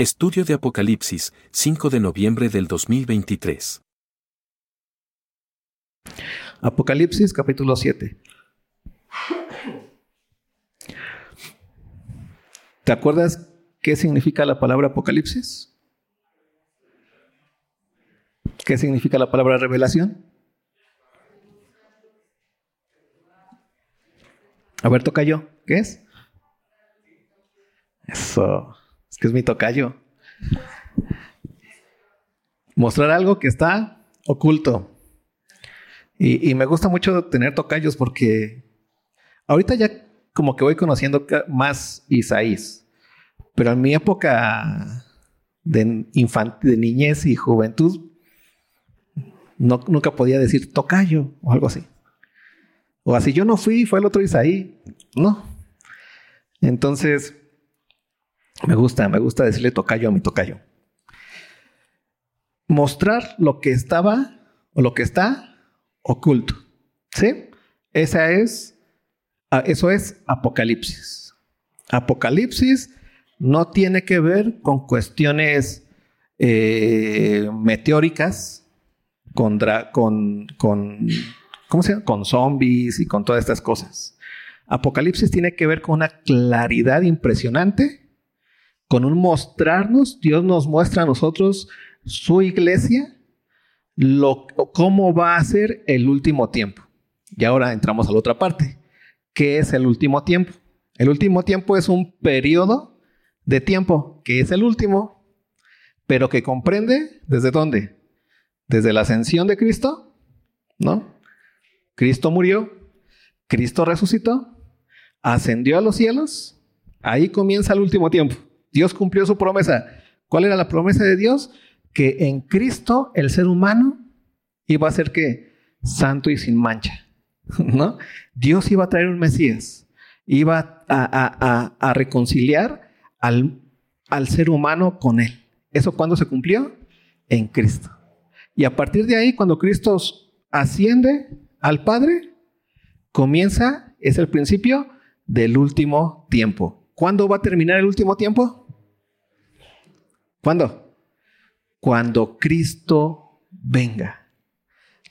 Estudio de Apocalipsis, 5 de noviembre del 2023. Apocalipsis capítulo 7. ¿Te acuerdas qué significa la palabra Apocalipsis? ¿Qué significa la palabra revelación? A ver, toca yo. ¿Qué es? Eso. Es que es mi tocayo. Mostrar algo que está oculto. Y, me gusta mucho tener tocayos porque ahorita ya como que voy conociendo más Isaías. Pero en mi época de, de niñez y juventud, no, nunca podía decir tocayo o algo así. O así yo no fui, fue el otro Isaí. No. Entonces, me gusta, me gusta decirle tocayo a mi tocayo. Mostrar lo que estaba o lo que está oculto. ¿Sí? Esa es, eso es Apocalipsis. Apocalipsis no tiene que ver con cuestiones eh, meteóricas, con, con, con, ¿cómo se llama? Con zombies y con todas estas cosas. Apocalipsis tiene que ver con una claridad impresionante con un mostrarnos, Dios nos muestra a nosotros su iglesia, lo, cómo va a ser el último tiempo. Y ahora entramos a la otra parte. ¿Qué es el último tiempo? El último tiempo es un periodo de tiempo que es el último, pero que comprende desde dónde? Desde la ascensión de Cristo, ¿no? Cristo murió, Cristo resucitó, ascendió a los cielos, ahí comienza el último tiempo. Dios cumplió su promesa. ¿Cuál era la promesa de Dios? Que en Cristo el ser humano iba a ser que santo y sin mancha. ¿No? Dios iba a traer un Mesías. Iba a, reconciliar al, al ser humano con él. ¿Eso cuándo se cumplió? En Cristo. Y a partir de ahí, cuando Cristo asciende al Padre, comienza, es el principio del último tiempo. ¿Cuándo va a terminar el último tiempo? ¿Cuándo? Cuando Cristo venga.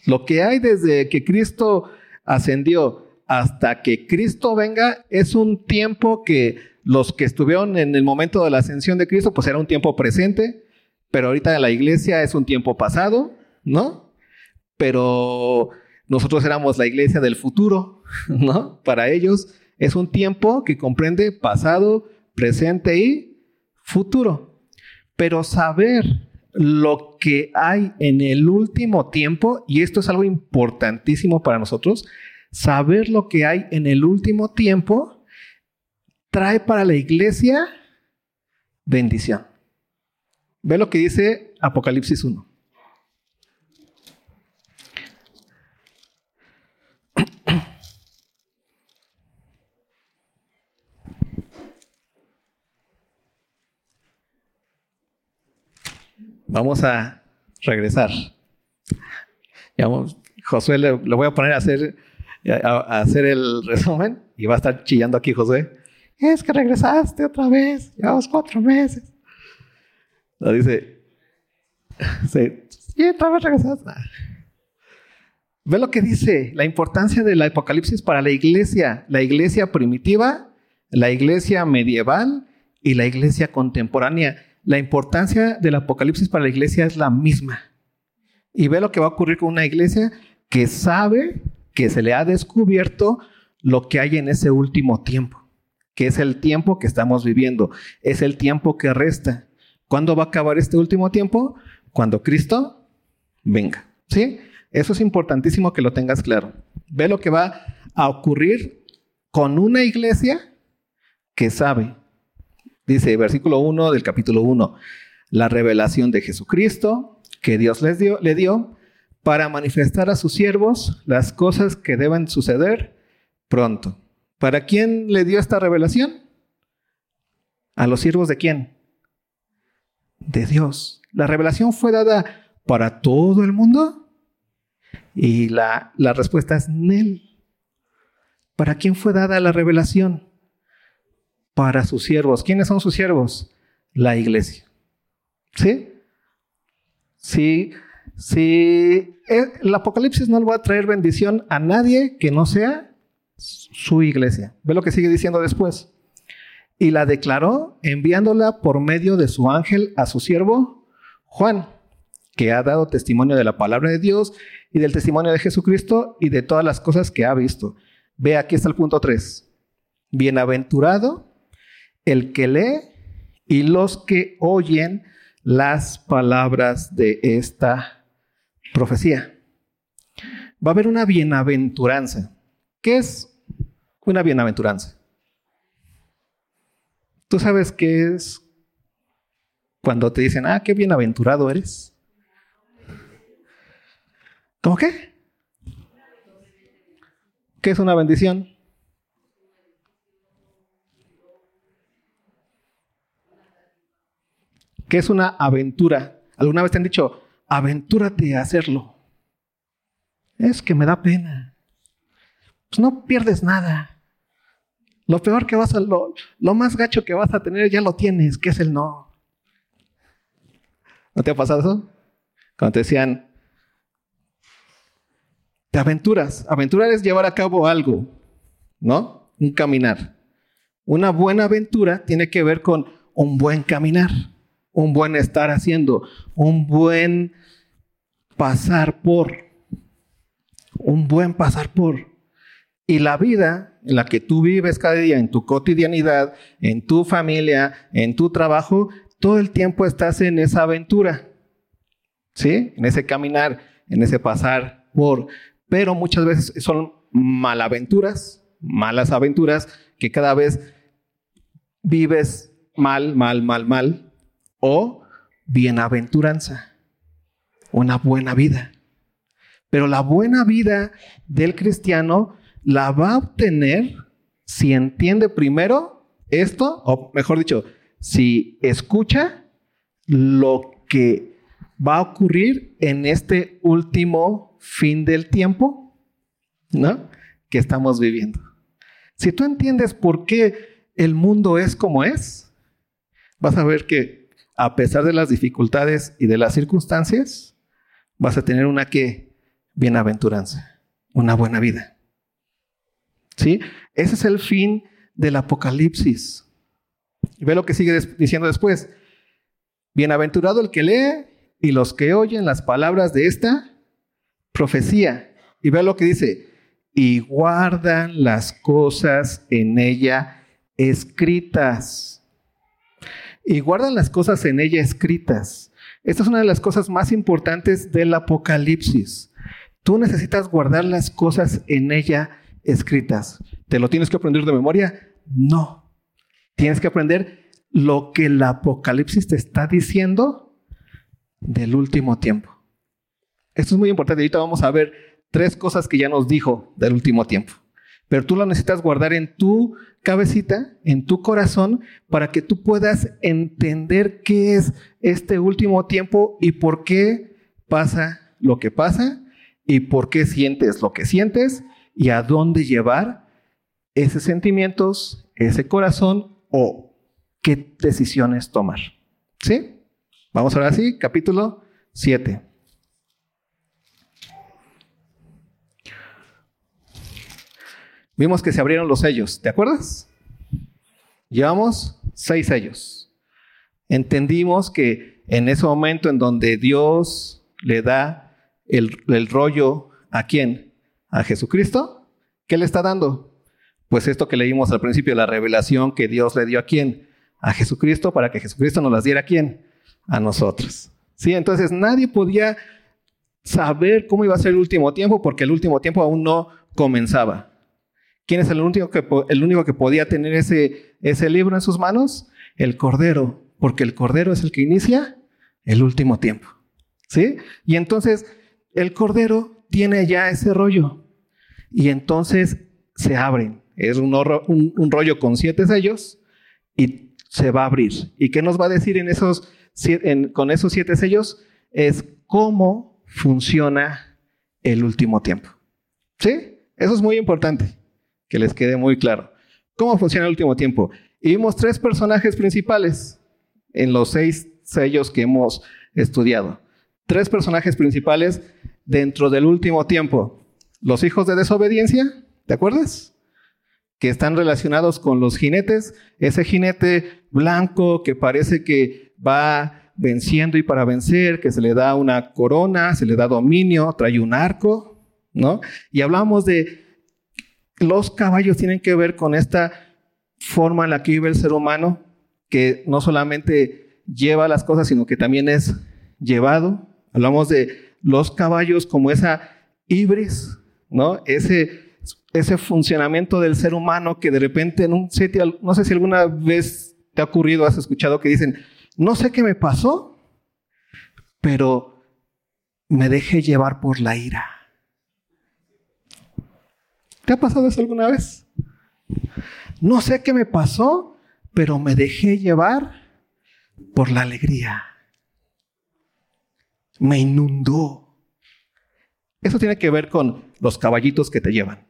Lo que hay desde que Cristo ascendió hasta que Cristo venga es un tiempo que los que estuvieron en el momento de la ascensión de Cristo, pues era un tiempo presente, pero ahorita en la iglesia es un tiempo pasado, ¿no? Pero nosotros éramos la iglesia del futuro, ¿no? Para ellos es un tiempo que comprende pasado, presente y futuro. Pero saber lo que hay en el último tiempo, y esto es algo importantísimo para nosotros, saber lo que hay en el último tiempo trae para la iglesia bendición. Ve lo que dice Apocalipsis 1. Vamos a regresar. Josué le, voy a poner a hacer, a, hacer el resumen y va a estar chillando aquí Josué. Es que regresaste otra vez, llevamos cuatro meses. Lo dice, sí, y otra vez regresaste. Ve lo que dice, la importancia del Apocalipsis para la iglesia, la iglesia primitiva, la iglesia medieval y la iglesia contemporánea la importancia del Apocalipsis para la iglesia es la misma. Y ve lo que va a ocurrir con una iglesia que sabe que se le ha descubierto lo que hay en ese último tiempo, que es el tiempo que estamos viviendo, es el tiempo que resta. ¿Cuándo va a acabar este último tiempo? Cuando Cristo venga. ¿Sí? Eso es importantísimo que lo tengas claro. Ve lo que va a ocurrir con una iglesia que sabe Dice, versículo 1 del capítulo 1, la revelación de Jesucristo que Dios les dio, le dio para manifestar a sus siervos las cosas que deben suceder pronto. ¿Para quién le dio esta revelación? ¿A los siervos de quién? De Dios. La revelación fue dada para todo el mundo y la, la respuesta es Nel. ¿Para quién fue dada la revelación? Para sus siervos. ¿Quiénes son sus siervos? La iglesia. ¿Sí? Sí, sí. El Apocalipsis no le va a traer bendición a nadie que no sea su iglesia. Ve lo que sigue diciendo después. Y la declaró enviándola por medio de su ángel a su siervo Juan, que ha dado testimonio de la palabra de Dios y del testimonio de Jesucristo y de todas las cosas que ha visto. Ve, aquí está el punto 3. Bienaventurado el que lee y los que oyen las palabras de esta profecía. Va a haber una bienaventuranza. ¿Qué es una bienaventuranza? ¿Tú sabes qué es cuando te dicen, ah, qué bienaventurado eres? ¿Cómo qué? ¿Qué es una bendición? ¿Qué es una aventura? ¿Alguna vez te han dicho, aventúrate a hacerlo? Es que me da pena. Pues no pierdes nada. Lo peor que vas a, lo, lo más gacho que vas a tener ya lo tienes, que es el no. ¿No te ha pasado eso? Cuando te decían, te aventuras. Aventurar es llevar a cabo algo, ¿no? Un caminar. Una buena aventura tiene que ver con un buen caminar un buen estar haciendo, un buen pasar por, un buen pasar por. Y la vida en la que tú vives cada día, en tu cotidianidad, en tu familia, en tu trabajo, todo el tiempo estás en esa aventura, ¿sí? En ese caminar, en ese pasar por. Pero muchas veces son malaventuras, malas aventuras, que cada vez vives mal, mal, mal, mal, o bienaventuranza, una buena vida. Pero la buena vida del cristiano la va a obtener si entiende primero esto, o mejor dicho, si escucha lo que va a ocurrir en este último fin del tiempo, ¿no? Que estamos viviendo. Si tú entiendes por qué el mundo es como es, vas a ver que a pesar de las dificultades y de las circunstancias, vas a tener una que bienaventuranza, una buena vida. ¿Sí? Ese es el fin del Apocalipsis. Ve lo que sigue diciendo después. Bienaventurado el que lee y los que oyen las palabras de esta profecía. Y ve lo que dice. Y guardan las cosas en ella escritas y guardan las cosas en ella escritas. Esta es una de las cosas más importantes del Apocalipsis. Tú necesitas guardar las cosas en ella escritas. ¿Te lo tienes que aprender de memoria? No. Tienes que aprender lo que el Apocalipsis te está diciendo del último tiempo. Esto es muy importante. Ahorita vamos a ver tres cosas que ya nos dijo del último tiempo pero tú lo necesitas guardar en tu cabecita, en tu corazón, para que tú puedas entender qué es este último tiempo y por qué pasa lo que pasa y por qué sientes lo que sientes y a dónde llevar esos sentimientos, ese corazón o qué decisiones tomar. ¿Sí? Vamos ahora sí, capítulo 7. Vimos que se abrieron los sellos, ¿te acuerdas? Llevamos seis sellos. Entendimos que en ese momento en donde Dios le da el, rollo a quién? A Jesucristo. ¿Qué le está dando? Pues esto que leímos al principio, la revelación que Dios le dio a quién? A Jesucristo para que Jesucristo nos las diera a quién? A nosotros. Sí, entonces nadie podía saber cómo iba a ser el último tiempo porque el último tiempo aún no comenzaba. ¿Quién es el único que, el único que podía tener ese, ese libro en sus manos? El Cordero, porque el Cordero es el que inicia el último tiempo. ¿Sí? Y entonces el Cordero tiene ya ese rollo. Y entonces se abren. Es un, un, rollo con siete sellos y se va a abrir. ¿Y qué nos va a decir en esos, con esos siete sellos? Es cómo funciona el último tiempo. ¿Sí? Eso es muy importante que les quede muy claro. ¿Cómo funciona el último tiempo? Y vimos tres personajes principales en los seis sellos que hemos estudiado. Tres personajes principales dentro del último tiempo. Los hijos de desobediencia, ¿te acuerdas? Que están relacionados con los jinetes. Ese jinete blanco que parece que va venciendo y para vencer, que se le da una corona, se le da dominio, trae un arco, ¿no? Y hablamos de los caballos tienen que ver con esta forma en la que vive el ser humano, que no solamente lleva las cosas, sino que también es llevado. Hablamos de los caballos como esa ibris, ¿no? Ese, ese funcionamiento del ser humano que de repente en un sitio, no sé si alguna vez te ha ocurrido, has escuchado que dicen, no sé qué me pasó, pero me dejé llevar por la ira. ¿Te ha pasado eso alguna vez? No sé qué me pasó, pero me dejé llevar por la alegría. Me inundó. Eso tiene que ver con los caballitos que te llevan,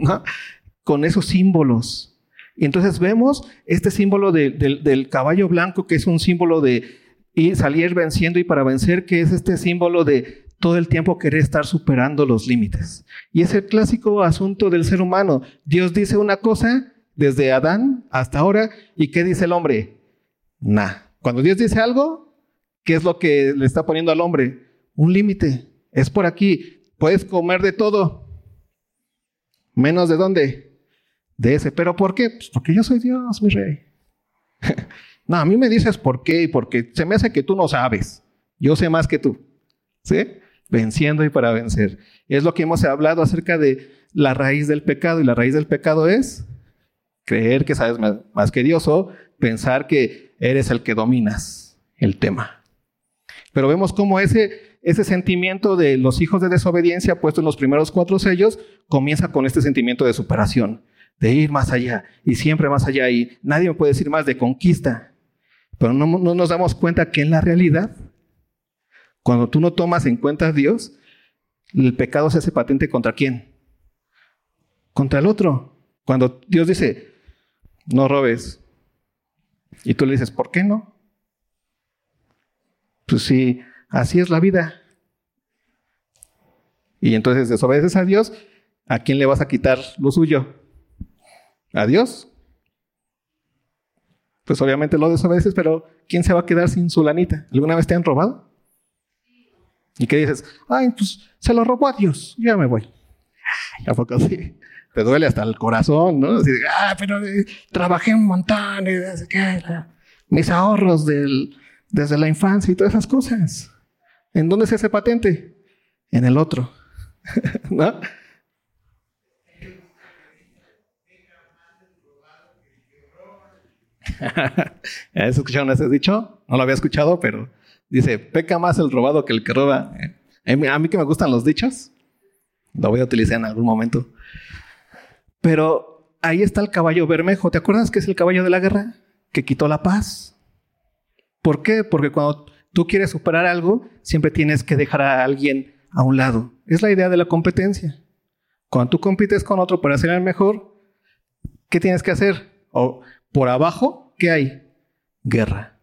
con esos símbolos. Y entonces vemos este símbolo del caballo blanco, que es un símbolo de salir venciendo y para vencer, que es este símbolo de todo el tiempo querer estar superando los límites. Y es el clásico asunto del ser humano. Dios dice una cosa desde Adán hasta ahora, ¿y qué dice el hombre? Nah. Cuando Dios dice algo, ¿qué es lo que le está poniendo al hombre? Un límite. Es por aquí. Puedes comer de todo. Menos de dónde? De ese. ¿Pero por qué? Pues porque yo soy Dios, mi rey. no, a mí me dices por qué y porque se me hace que tú no sabes. Yo sé más que tú. ¿Sí? Venciendo y para vencer. Es lo que hemos hablado acerca de la raíz del pecado. Y la raíz del pecado es creer que sabes más que Dios o pensar que eres el que dominas el tema. Pero vemos cómo ese, ese sentimiento de los hijos de desobediencia puesto en los primeros cuatro sellos comienza con este sentimiento de superación, de ir más allá y siempre más allá. Y nadie me puede decir más de conquista. Pero no, no nos damos cuenta que en la realidad, cuando tú no tomas en cuenta a Dios, el pecado se hace patente contra quién? Contra el otro. Cuando Dios dice, no robes. Y tú le dices, ¿por qué no? Pues sí, así es la vida. Y entonces desobedeces a Dios, ¿a quién le vas a quitar lo suyo? ¿A Dios? Pues obviamente lo desobedeces, pero ¿quién se va a quedar sin su lanita? ¿Alguna vez te han robado? ¿Y qué dices? Ay, pues se lo robó a Dios, ya me voy. Ay, ¿A poco sí? te duele hasta el corazón, ¿no? Así, ah, pero eh, trabajé un montón, y, mis ahorros del, desde la infancia y todas esas cosas. ¿En dónde se hace patente? En el otro, ¿no? ¿Has escuchado ese dicho? No lo había escuchado, pero dice, peca más el robado que el que roba. A mí que me gustan los dichos, lo voy a utilizar en algún momento. Pero ahí está el caballo bermejo. ¿Te acuerdas que es el caballo de la guerra? Que quitó la paz. ¿Por qué? Porque cuando tú quieres superar algo, siempre tienes que dejar a alguien a un lado. Es la idea de la competencia. Cuando tú compites con otro para ser el mejor, ¿qué tienes que hacer? O por abajo, ¿qué hay? Guerra.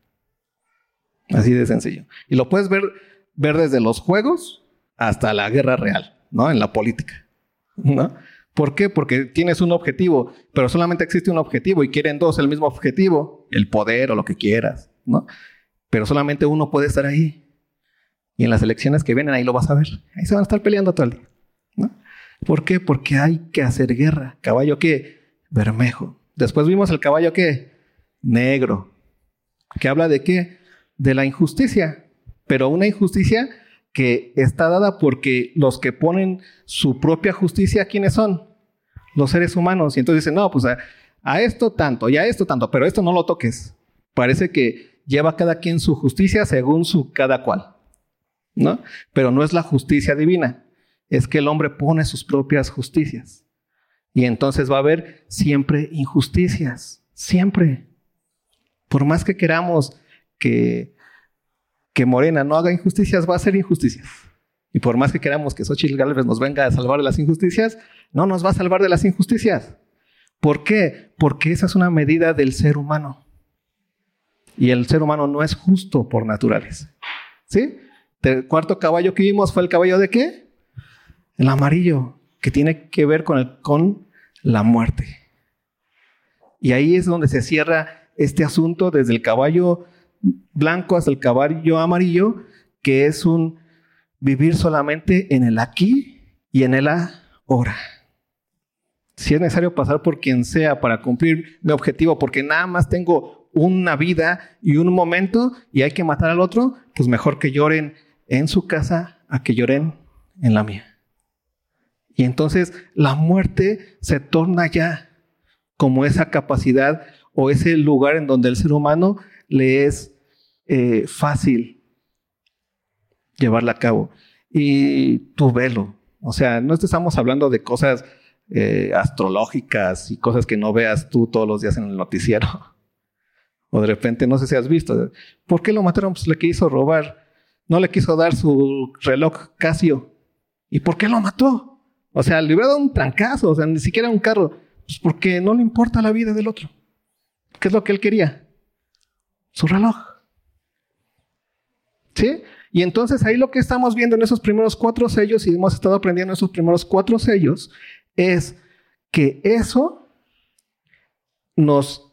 Así de sencillo. Y lo puedes ver, ver desde los juegos hasta la guerra real, ¿no? En la política, ¿no? ¿Por qué? Porque tienes un objetivo, pero solamente existe un objetivo y quieren dos el mismo objetivo, el poder o lo que quieras, ¿no? Pero solamente uno puede estar ahí. Y en las elecciones que vienen ahí lo vas a ver. Ahí se van a estar peleando todo el día, ¿no? ¿Por qué? Porque hay que hacer guerra. ¿Caballo qué? Bermejo. Después vimos el caballo qué? Negro. ¿Que habla de qué? De la injusticia. Pero una injusticia que está dada porque los que ponen su propia justicia, ¿quiénes son? Los seres humanos. Y entonces dicen, no, pues a, esto tanto y a esto tanto, pero esto no lo toques. Parece que lleva cada quien su justicia según su cada cual. ¿No? Pero no es la justicia divina. Es que el hombre pone sus propias justicias. Y entonces va a haber siempre injusticias. Siempre. Por más que queramos que Morena no haga injusticias, va a hacer injusticias. Y por más que queramos que Xochitl Gálvez nos venga a salvar de las injusticias, no nos va a salvar de las injusticias. ¿Por qué? Porque esa es una medida del ser humano. Y el ser humano no es justo por naturaleza. ¿Sí? El cuarto caballo que vimos fue el caballo de qué? El amarillo, que tiene que ver con, el, con la muerte. Y ahí es donde se cierra este asunto desde el caballo blanco hasta el caballo amarillo, que es un vivir solamente en el aquí y en el ahora. Si es necesario pasar por quien sea para cumplir mi objetivo, porque nada más tengo una vida y un momento y hay que matar al otro, pues mejor que lloren en su casa a que lloren en la mía. Y entonces la muerte se torna ya como esa capacidad o ese lugar en donde el ser humano le es eh, fácil llevarla a cabo. Y tu velo, o sea, no estamos hablando de cosas eh, astrológicas y cosas que no veas tú todos los días en el noticiero. O de repente, no sé si has visto, ¿por qué lo mataron? Pues le quiso robar, no le quiso dar su reloj Casio. ¿Y por qué lo mató? O sea, le hubiera dado un trancazo, o sea, ni siquiera un carro. Pues porque no le importa la vida del otro. ¿Qué es lo que él quería? Su reloj. ¿Sí? Y entonces ahí lo que estamos viendo en esos primeros cuatro sellos, y hemos estado aprendiendo en esos primeros cuatro sellos, es que eso nos,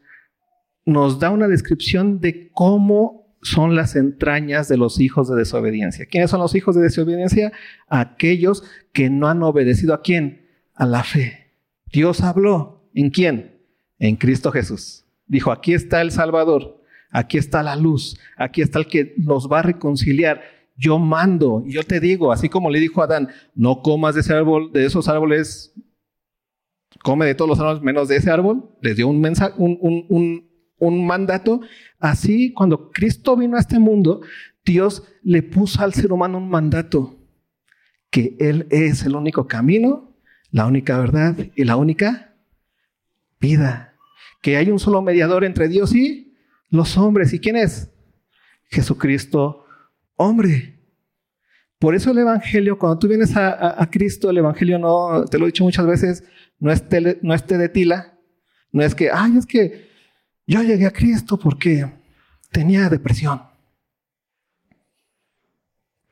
nos da una descripción de cómo son las entrañas de los hijos de desobediencia. ¿Quiénes son los hijos de desobediencia? Aquellos que no han obedecido a quién? A la fe. Dios habló. ¿En quién? En Cristo Jesús. Dijo, aquí está el Salvador aquí está la luz, aquí está el que nos va a reconciliar. Yo mando, y yo te digo, así como le dijo a Adán, no comas de ese árbol, de esos árboles, come de todos los árboles menos de ese árbol, les dio un, mensaje, un, mandato. Así, cuando Cristo vino a este mundo, Dios le puso al ser humano un mandato, que Él es el único camino, la única verdad y la única vida. Que hay un solo mediador entre Dios y los hombres. ¿Y quién es? Jesucristo, hombre. Por eso el Evangelio, cuando tú vienes a, Cristo, el Evangelio no, te lo he dicho muchas veces, no es, no es te de tila, no es que, ay, es que yo llegué a Cristo porque tenía depresión,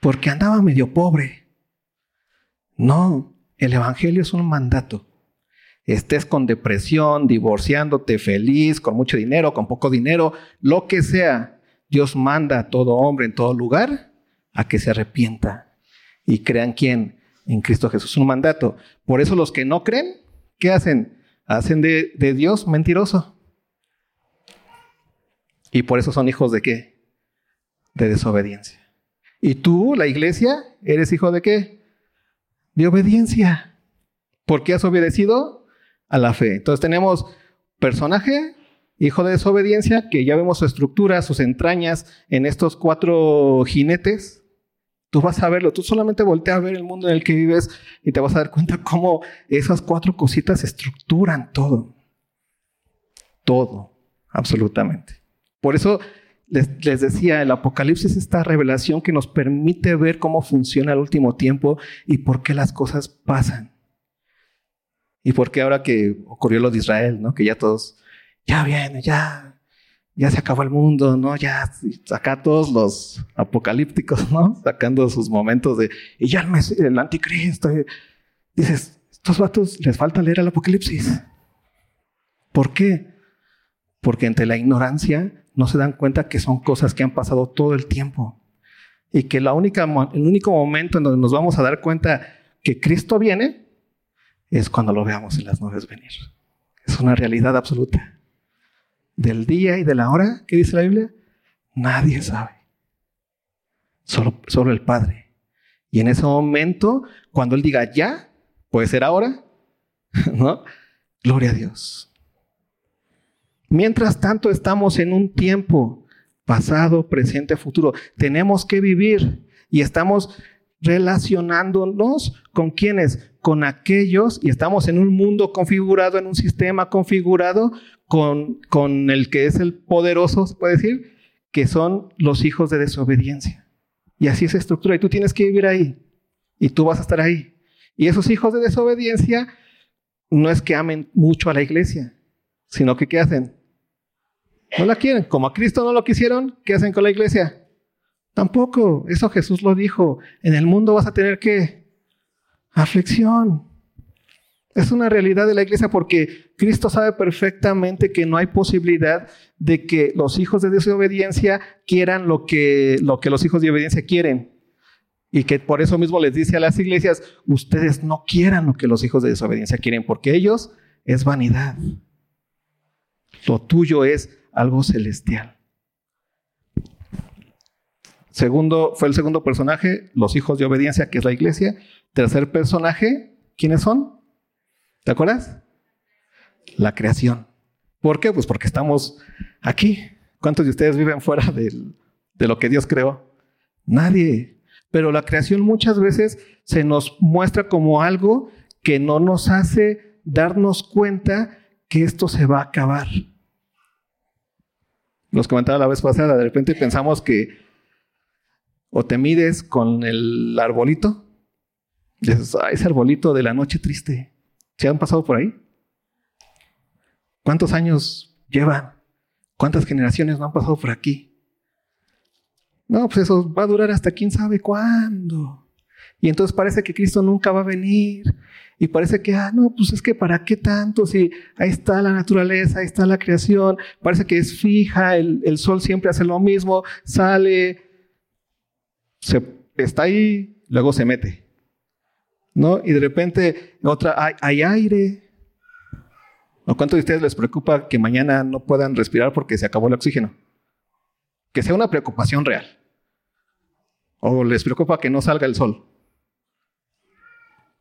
porque andaba medio pobre. No, el Evangelio es un mandato estés con depresión, divorciándote, feliz, con mucho dinero, con poco dinero, lo que sea, Dios manda a todo hombre en todo lugar a que se arrepienta y crean quién en Cristo Jesús. Un mandato. Por eso los que no creen, ¿qué hacen? Hacen de, de Dios mentiroso. Y por eso son hijos de qué? De desobediencia. Y tú, la iglesia, eres hijo de qué? De obediencia. ¿Por qué has obedecido? A la fe. Entonces tenemos personaje, hijo de desobediencia, que ya vemos su estructura, sus entrañas en estos cuatro jinetes. Tú vas a verlo, tú solamente voltea a ver el mundo en el que vives y te vas a dar cuenta cómo esas cuatro cositas estructuran todo. Todo, absolutamente. Por eso les, les, decía, el Apocalipsis es esta revelación que nos permite ver cómo funciona el último tiempo y por qué las cosas pasan. ¿Y por qué ahora que ocurrió lo de Israel, ¿no? Que ya todos, ya viene, ya, ya se acabó el mundo, ¿no? Ya acá todos los apocalípticos, ¿no? Sacando sus momentos de, y ya el, el anticristo. dices, estos vatos les falta leer el apocalipsis. ¿Por qué? Porque entre la ignorancia no se dan cuenta que son cosas que han pasado todo el tiempo. Y que la única, el único momento en donde nos vamos a dar cuenta que Cristo viene es cuando lo veamos en las nubes venir. Es una realidad absoluta. Del día y de la hora, ¿qué dice la Biblia? Nadie sabe. Solo, solo el Padre. Y en ese momento, cuando Él diga ya, puede ser ahora, ¿no? Gloria a Dios. Mientras tanto, estamos en un tiempo pasado, presente, futuro. Tenemos que vivir y estamos relacionándonos con quienes, con aquellos, y estamos en un mundo configurado, en un sistema configurado con, con el que es el poderoso, se puede decir, que son los hijos de desobediencia. Y así es estructura, y tú tienes que vivir ahí, y tú vas a estar ahí. Y esos hijos de desobediencia no es que amen mucho a la iglesia, sino que ¿qué hacen? No la quieren. Como a Cristo no lo quisieron, ¿qué hacen con la iglesia? Tampoco. Eso Jesús lo dijo. En el mundo vas a tener que aflicción. Es una realidad de la iglesia porque Cristo sabe perfectamente que no hay posibilidad de que los hijos de desobediencia quieran lo que, lo que los hijos de obediencia quieren. Y que por eso mismo les dice a las iglesias, ustedes no quieran lo que los hijos de desobediencia quieren, porque ellos es vanidad. Lo tuyo es algo celestial. Segundo, fue el segundo personaje, los hijos de obediencia, que es la iglesia. Tercer personaje, ¿quiénes son? ¿Te acuerdas? La creación. ¿Por qué? Pues porque estamos aquí. ¿Cuántos de ustedes viven fuera de lo que Dios creó? Nadie. Pero la creación muchas veces se nos muestra como algo que no nos hace darnos cuenta que esto se va a acabar. Los comentaba la vez pasada, de repente pensamos que o te mides con el arbolito, dices, ah, ese arbolito de la noche triste, ¿se han pasado por ahí? ¿Cuántos años llevan? ¿Cuántas generaciones no han pasado por aquí? No, pues eso va a durar hasta quién sabe cuándo. Y entonces parece que Cristo nunca va a venir. Y parece que, ah, no, pues es que para qué tanto, si ahí está la naturaleza, ahí está la creación, parece que es fija, el, el sol siempre hace lo mismo, sale, se, está ahí, luego se mete. ¿No? Y de repente otra, hay, aire, ¿O cuántos de ustedes les preocupa que mañana no puedan respirar porque se acabó el oxígeno? Que sea una preocupación real. ¿O les preocupa que no salga el sol?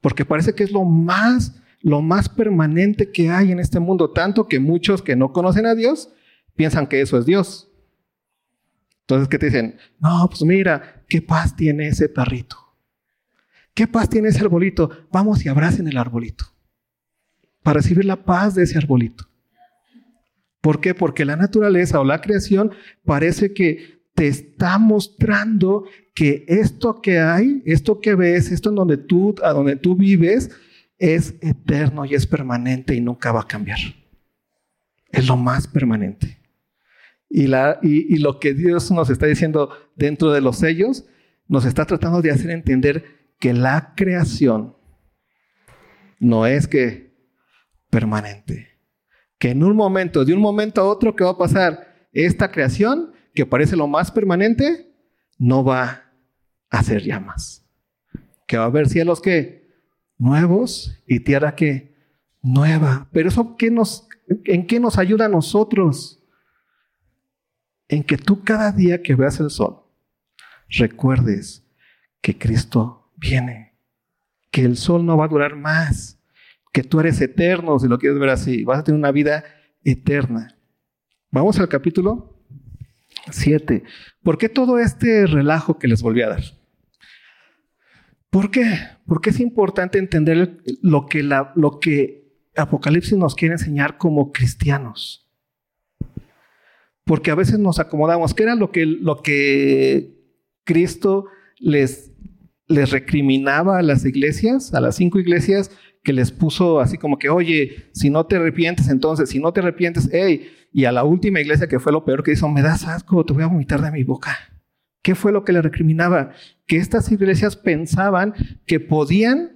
Porque parece que es lo más, lo más permanente que hay en este mundo, tanto que muchos que no conocen a Dios piensan que eso es Dios. Entonces, ¿qué te dicen? No, pues mira, qué paz tiene ese perrito. ¿Qué paz tiene ese arbolito? Vamos y abracen el arbolito para recibir la paz de ese arbolito. ¿Por qué? Porque la naturaleza o la creación parece que te está mostrando que esto que hay, esto que ves, esto en donde tú, a donde tú vives, es eterno y es permanente y nunca va a cambiar. Es lo más permanente. Y, la, y lo que Dios nos está diciendo dentro de los sellos, nos está tratando de hacer entender que la creación no es que permanente. Que en un momento, de un momento a otro, ¿qué va a pasar? Esta creación, que parece lo más permanente, no va a ya más. Que va a haber cielos que nuevos y tierra que nueva. Pero eso ¿qué nos, ¿en qué nos ayuda a nosotros? En que tú cada día que veas el sol, recuerdes que Cristo viene, que el sol no va a durar más, que tú eres eterno, si lo quieres ver así, vas a tener una vida eterna. Vamos al capítulo 7. ¿Por qué todo este relajo que les volví a dar? ¿Por qué? Porque es importante entender lo que, la, lo que Apocalipsis nos quiere enseñar como cristianos. Porque a veces nos acomodamos. ¿Qué era lo que, lo que Cristo les, les recriminaba a las iglesias, a las cinco iglesias? que les puso así como que, oye, si no te arrepientes, entonces, si no te arrepientes, hey, y a la última iglesia que fue lo peor que hizo, me das asco, te voy a vomitar de mi boca. ¿Qué fue lo que le recriminaba? Que estas iglesias pensaban que podían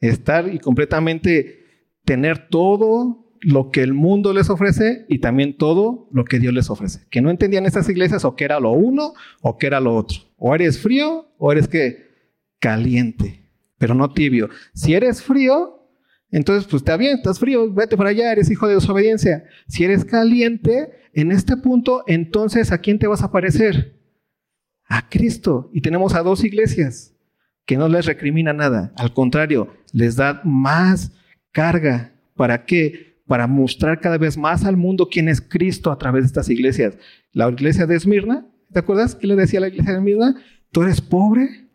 estar y completamente tener todo lo que el mundo les ofrece y también todo lo que Dios les ofrece. Que no entendían estas iglesias o que era lo uno o que era lo otro. O eres frío o eres que caliente pero no tibio. Si eres frío, entonces pues está bien, estás frío, vete para allá, eres hijo de desobediencia. Si eres caliente, en este punto, entonces ¿a quién te vas a parecer? A Cristo. Y tenemos a dos iglesias que no les recrimina nada, al contrario, les da más carga. ¿Para qué? Para mostrar cada vez más al mundo quién es Cristo a través de estas iglesias. La iglesia de Esmirna, ¿te acuerdas qué le decía la iglesia de Esmirna? Tú eres pobre,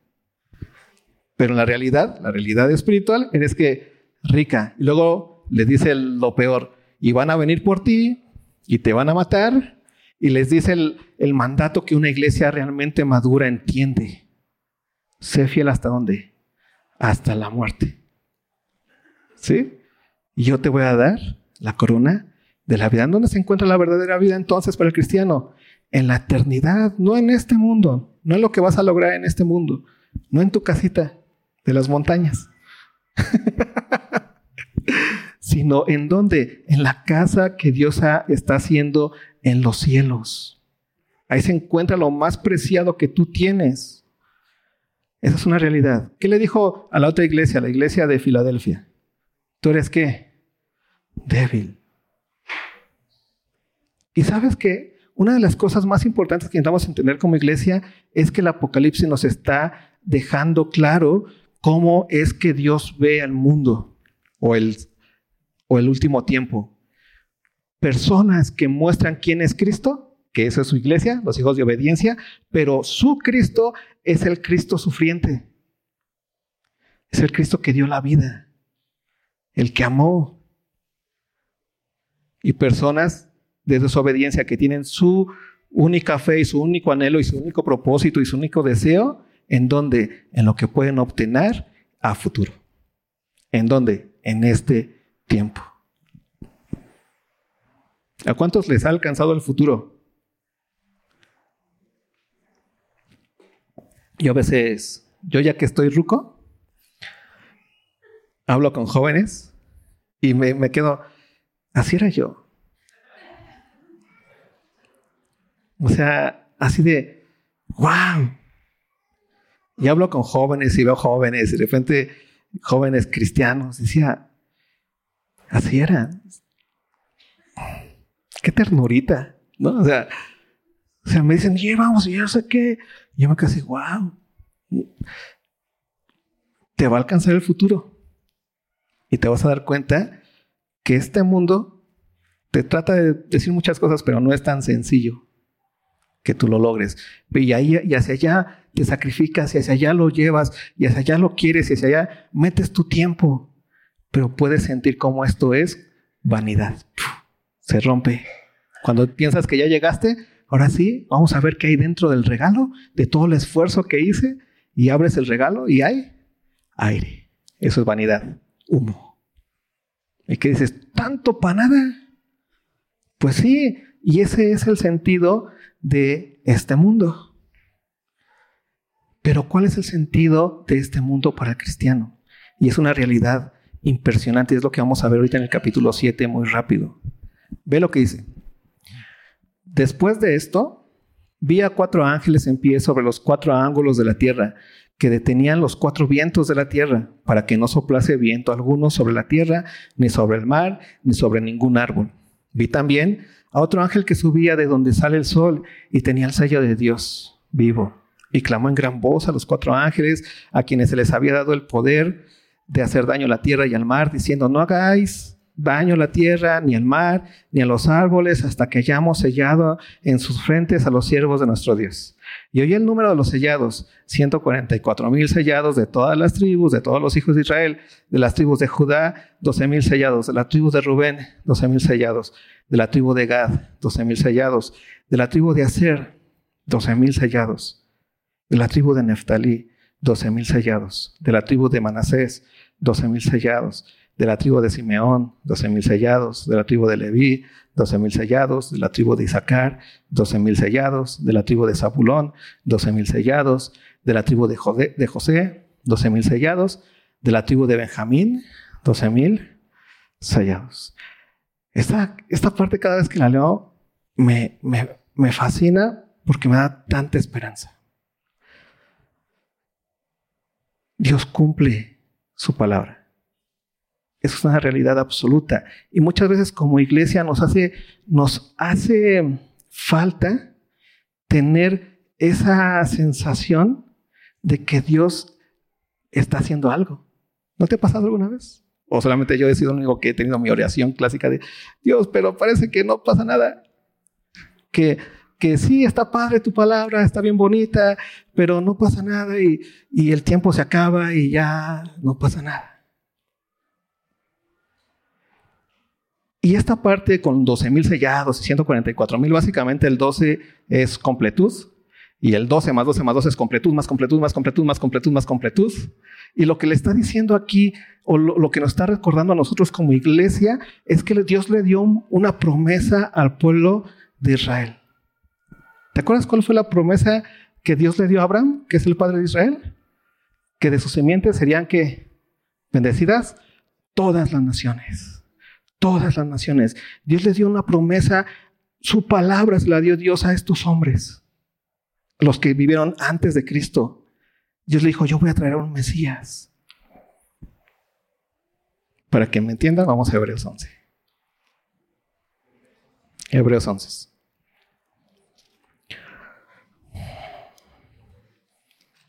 pero en la realidad, la realidad espiritual, eres que rica. Y luego le dice lo peor, y van a venir por ti y te van a matar. Y les dice el, el mandato que una iglesia realmente madura entiende. Sé fiel hasta dónde? Hasta la muerte. ¿Sí? Y yo te voy a dar la corona de la vida. ¿En dónde se encuentra la verdadera vida entonces para el cristiano? En la eternidad, no en este mundo, no en lo que vas a lograr en este mundo, no en tu casita de las montañas, sino en dónde, en la casa que Dios está haciendo en los cielos. Ahí se encuentra lo más preciado que tú tienes. Esa es una realidad. ¿Qué le dijo a la otra iglesia, la iglesia de Filadelfia? ¿Tú eres qué? Débil. Y sabes que una de las cosas más importantes que necesitamos entender como iglesia es que el Apocalipsis nos está dejando claro cómo es que Dios ve al mundo o el, o el último tiempo. Personas que muestran quién es Cristo, que esa es su iglesia, los hijos de obediencia, pero su Cristo es el Cristo sufriente. Es el Cristo que dio la vida, el que amó. Y personas de desobediencia que tienen su única fe y su único anhelo y su único propósito y su único deseo, ¿en dónde? En lo que pueden obtener a futuro. ¿En dónde? En este tiempo. ¿A cuántos les ha alcanzado el futuro? Yo a veces, yo ya que estoy ruco, hablo con jóvenes y me, me quedo, así era yo. O sea, así de, wow. Y hablo con jóvenes y veo jóvenes y de repente jóvenes cristianos. Decía, así eran. Qué ternurita, ¿no? O sea, o sea me dicen, y vamos, y yo sé qué. Y yo me así, wow. Te va a alcanzar el futuro. Y te vas a dar cuenta que este mundo te trata de decir muchas cosas, pero no es tan sencillo que tú lo logres. Y, ahí, y hacia allá te sacrificas y hacia allá lo llevas y hacia allá lo quieres y hacia allá metes tu tiempo. Pero puedes sentir cómo esto es vanidad. Se rompe. Cuando piensas que ya llegaste, ahora sí, vamos a ver qué hay dentro del regalo, de todo el esfuerzo que hice. Y abres el regalo y hay aire. Eso es vanidad, humo. ¿Y qué dices? ¿Tanto para nada? Pues sí, y ese es el sentido de este mundo. Pero ¿cuál es el sentido de este mundo para el cristiano? Y es una realidad impresionante, es lo que vamos a ver ahorita en el capítulo 7 muy rápido. Ve lo que dice. Después de esto, vi a cuatro ángeles en pie sobre los cuatro ángulos de la tierra, que detenían los cuatro vientos de la tierra, para que no soplase viento alguno sobre la tierra, ni sobre el mar, ni sobre ningún árbol. Vi también a otro ángel que subía de donde sale el sol y tenía el sello de Dios vivo. Y clamó en gran voz a los cuatro ángeles, a quienes se les había dado el poder de hacer daño a la tierra y al mar, diciendo, no hagáis daño a la tierra, ni al mar, ni a los árboles, hasta que hayamos sellado en sus frentes a los siervos de nuestro Dios. Y oí el número de los sellados, 144 mil sellados de todas las tribus, de todos los hijos de Israel, de las tribus de Judá, 12 mil sellados, de las tribus de Rubén, 12 mil sellados, de la tribu de Gad, 12 mil sellados, de la tribu de Aser, 12 mil sellados, de la tribu de Neftalí, 12 mil sellados, de la tribu de Manasés, 12 mil sellados, de la tribu de Simeón, 12 mil sellados, de la tribu de Leví, 12 mil sellados, de la tribu de Isaacar, 12 mil sellados, de la tribu de Zabulón, 12 mil sellados, de la tribu de, José, 12 mil sellados, de la tribu de Benjamín, 12 mil sellados. Esta, esta parte cada vez que la leo me, me, me fascina porque me da tanta esperanza. Dios cumple su palabra. Es una realidad absoluta. Y muchas veces como iglesia nos hace, nos hace falta tener esa sensación de que Dios está haciendo algo. ¿No te ha pasado alguna vez? O solamente yo he sido el único que he tenido mi oración clásica de Dios, pero parece que no pasa nada. Que, que sí, está padre tu palabra, está bien bonita, pero no pasa nada y, y el tiempo se acaba y ya no pasa nada. Y esta parte con 12.000 sellados y 144.000, básicamente el 12 es completud Y el 12 más 12 más 12 es completud, más completud, más completud, más completud, más completud. Y lo que le está diciendo aquí, o lo, que nos está recordando a nosotros como iglesia, es que Dios le dio una promesa al pueblo de Israel. ¿Te acuerdas cuál fue la promesa que Dios le dio a Abraham, que es el padre de Israel? Que de sus semientes serían que bendecidas todas las naciones. Todas las naciones. Dios les dio una promesa, su palabra se la dio Dios a estos hombres los que vivieron antes de Cristo. Dios le dijo, yo voy a traer a un Mesías. Para que me entiendan, vamos a Hebreos 11. Hebreos 11.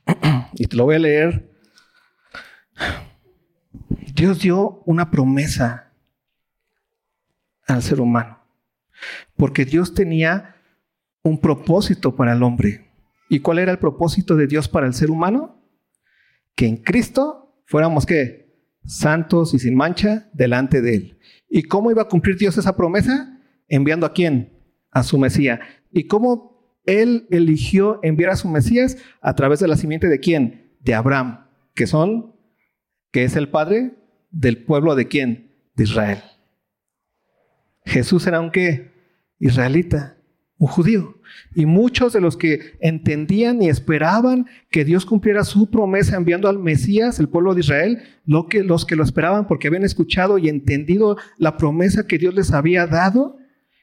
Y te lo voy a leer. Dios dio una promesa al ser humano. Porque Dios tenía un propósito para el hombre. ¿Y cuál era el propósito de Dios para el ser humano? Que en Cristo fuéramos qué? Santos y sin mancha delante de Él. ¿Y cómo iba a cumplir Dios esa promesa? Enviando a quién? A su Mesías. ¿Y cómo Él eligió enviar a su Mesías? A través de la simiente de quién? De Abraham, que son, que es el padre del pueblo de quién? De Israel. Jesús era un qué? Israelita un judío. Y muchos de los que entendían y esperaban que Dios cumpliera su promesa enviando al Mesías, el pueblo de Israel, lo que, los que lo esperaban porque habían escuchado y entendido la promesa que Dios les había dado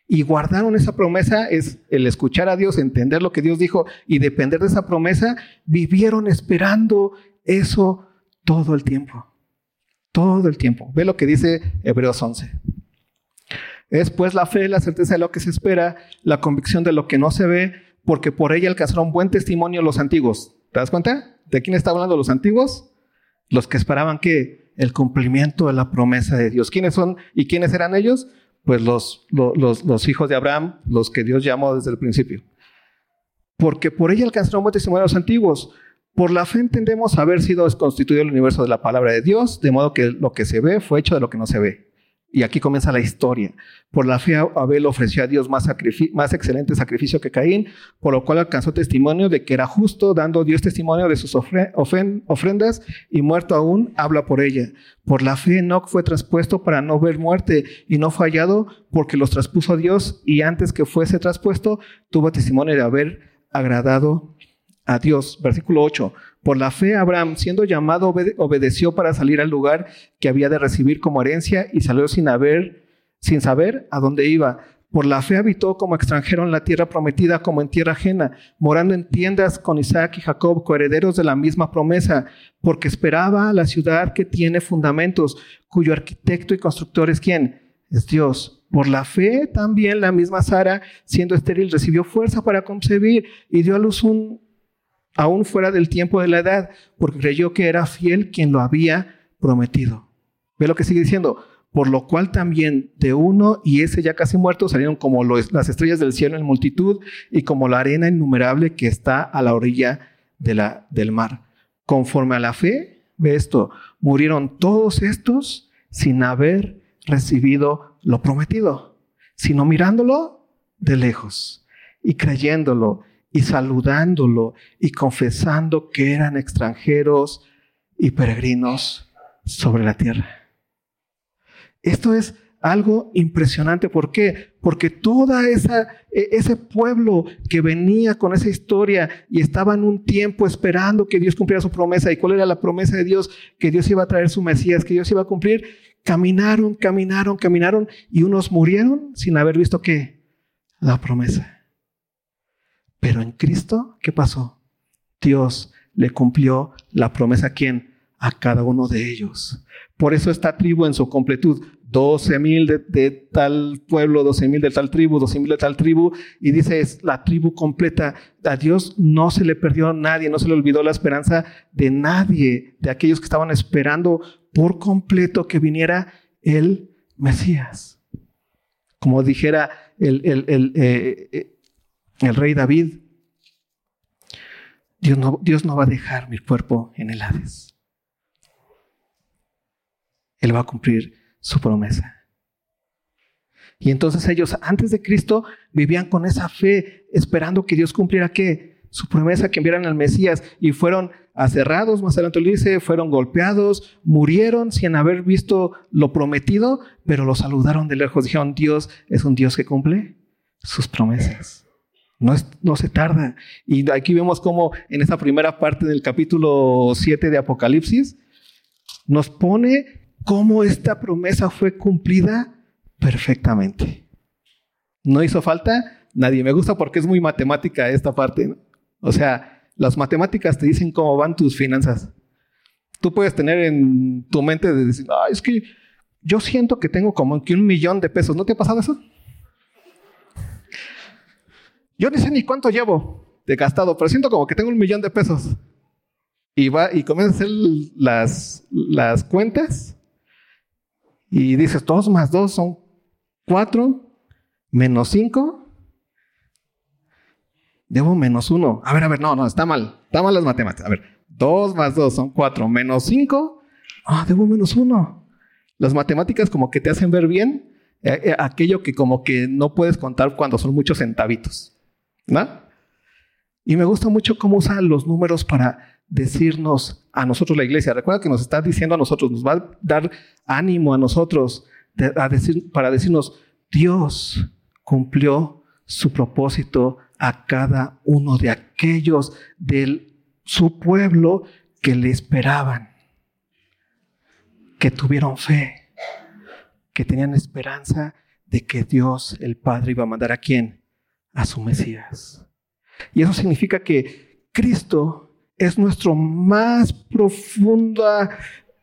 y guardaron esa promesa, es el escuchar a Dios, entender lo que Dios dijo y depender de esa promesa, vivieron esperando eso todo el tiempo. Todo el tiempo. Ve lo que dice Hebreos 11. Es pues la fe, la certeza de lo que se espera, la convicción de lo que no se ve, porque por ella alcanzaron buen testimonio los antiguos. ¿Te das cuenta? ¿De quién está hablando los antiguos? Los que esperaban que el cumplimiento de la promesa de Dios. ¿Quiénes son y quiénes eran ellos? Pues los, hijos de Abraham, los que Dios llamó desde el principio. Porque por ella alcanzaron buen testimonio los antiguos. Por la fe entendemos haber sido constituido el universo de la palabra de Dios, de modo que lo que se ve fue hecho de lo que no se ve. Y aquí comienza la historia. Por la fe, Abel ofreció a Dios más, excelente sacrificio que Caín, por lo cual alcanzó testimonio de que era justo, dando Dios testimonio de sus ofrendas, y muerto aún, habla por ella. Por la fe, Enoch fue traspuesto para no ver muerte, y no fallado, porque los traspuso Dios, y antes que fuese traspuesto, tuvo testimonio de haber agradado a Dios. Versículo 8. Por la fe, Abraham, siendo llamado, obedeció para salir al lugar que había de recibir como herencia y salió sin haber, sin saber a dónde iba. Por la fe habitó como extranjero en la tierra prometida, como en tierra ajena, morando en tiendas con Isaac y Jacob, coherederos de la misma promesa, porque esperaba la ciudad que tiene fundamentos, cuyo arquitecto y constructor es quién? Es Dios. Por la fe también la misma Sara, siendo estéril, recibió fuerza para concebir y dio a luz un aún fuera del tiempo de la edad, porque creyó que era fiel quien lo había prometido. Ve lo que sigue diciendo. Por lo cual también de uno y ese ya casi muerto salieron como las estrellas del cielo en multitud y como la arena innumerable que está a la orilla de la, del mar. Conforme a la fe, ve esto, murieron todos estos sin haber recibido lo prometido, sino mirándolo de lejos y creyéndolo y saludándolo y confesando que eran extranjeros y peregrinos sobre la tierra. Esto es algo impresionante. ¿Por qué? Porque esa e, ese pueblo que venía con esa historia y estaba en un tiempo esperando que Dios cumpliera su promesa. ¿Y cuál era la promesa de Dios? Que Dios iba a traer su Mesías, que Dios iba a cumplir. Caminaron, caminaron, caminaron y unos murieron sin haber visto qué? La promesa. Pero en Cristo, ¿qué pasó? Dios le cumplió la promesa a quién? A cada uno de ellos. Por eso esta tribu en su completud, 12 mil de, tal pueblo, 12 mil de tal tribu, 12 mil de tal tribu, y dice es la tribu completa. A Dios no se le perdió a nadie, no se le olvidó la esperanza de nadie, de aquellos que estaban esperando por completo que viniera el Mesías. Como dijera el, el, eh, eh, el rey David, Dios no, Dios no va a dejar mi cuerpo en el Hades. Él va a cumplir su promesa. Y entonces ellos antes de Cristo vivían con esa fe, esperando que Dios cumpliera qué? su promesa que enviaran al Mesías y fueron aserrados, más adelante lo dice, fueron golpeados, murieron sin haber visto lo prometido, pero lo saludaron de lejos. Dijeron, Dios es un Dios que cumple sus promesas. No, no se tarda. Y aquí vemos cómo en esa primera parte del capítulo 7 de Apocalipsis nos pone cómo esta promesa fue cumplida perfectamente. No hizo falta nadie. Me gusta porque es muy matemática esta parte. O sea, las matemáticas te dicen cómo van tus finanzas. Tú puedes tener en tu mente de decir, ah, es que yo siento que tengo como que un millón de pesos. ¿No te ha pasado eso? Yo ni sé ni cuánto llevo de gastado, pero siento como que tengo un millón de pesos. Y va y comienza a hacer las, las cuentas y dices, dos más dos son cuatro, menos cinco, Debo menos uno. A ver, a ver, no, no, está mal. Está mal las matemáticas. A ver, dos más dos son cuatro, menos cinco. Ah, debo menos uno. Las matemáticas como que te hacen ver bien eh, eh, aquello que como que no puedes contar cuando son muchos centavitos. Y me gusta mucho cómo usa los números para decirnos a nosotros la iglesia. Recuerda que nos está diciendo a nosotros, nos va a dar ánimo a nosotros para decirnos, Dios cumplió su propósito a cada uno de aquellos de su pueblo que le esperaban, que tuvieron fe, que tenían esperanza de que Dios, el Padre, iba a mandar a quién? A su Mesías. Y eso significa que Cristo es nuestro más profunda,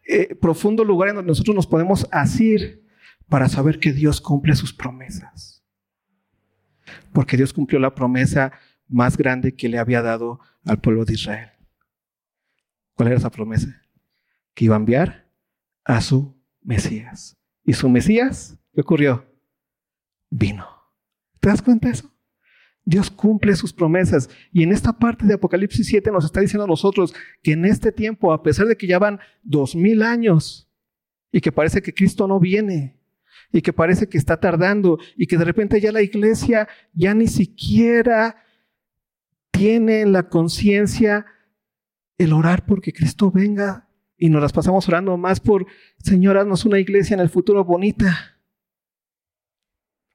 eh, profundo lugar en donde nosotros nos podemos asir para saber que Dios cumple sus promesas porque Dios cumplió la promesa más grande que le había dado al pueblo de Israel. ¿Cuál era esa promesa? Que iba a enviar a su Mesías. ¿Y su Mesías? ¿Qué ocurrió? Vino. ¿Te das cuenta de eso? Dios cumple sus promesas. Y en esta parte de Apocalipsis 7 nos está diciendo a nosotros que en este tiempo, a pesar de que ya van dos mil años y que parece que Cristo no viene, y que parece que está tardando y que de repente ya la iglesia ya ni siquiera tiene en la conciencia el orar porque Cristo venga y nos las pasamos orando más por, Señor, haznos una iglesia en el futuro bonita.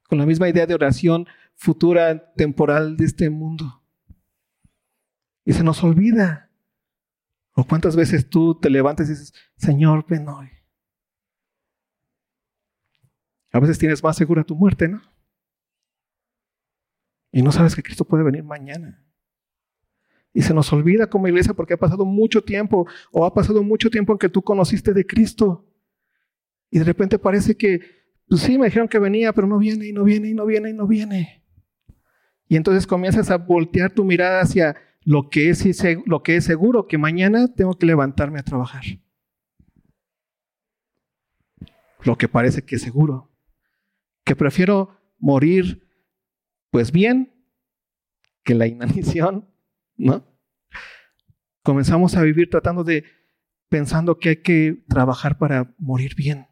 Con la misma idea de oración futura, temporal de este mundo. Y se nos olvida. ¿O cuántas veces tú te levantas y dices, Señor, ven hoy? A veces tienes más segura tu muerte, ¿no? Y no sabes que Cristo puede venir mañana. Y se nos olvida como iglesia porque ha pasado mucho tiempo o ha pasado mucho tiempo en que tú conociste de Cristo. Y de repente parece que, pues sí, me dijeron que venía, pero no viene y no viene y no viene y no viene. Y entonces comienzas a voltear tu mirada hacia lo que es, lo que es seguro, que mañana tengo que levantarme a trabajar. Lo que parece que es seguro que prefiero morir pues bien que la inanición, ¿no? Comenzamos a vivir tratando de pensando que hay que trabajar para morir bien.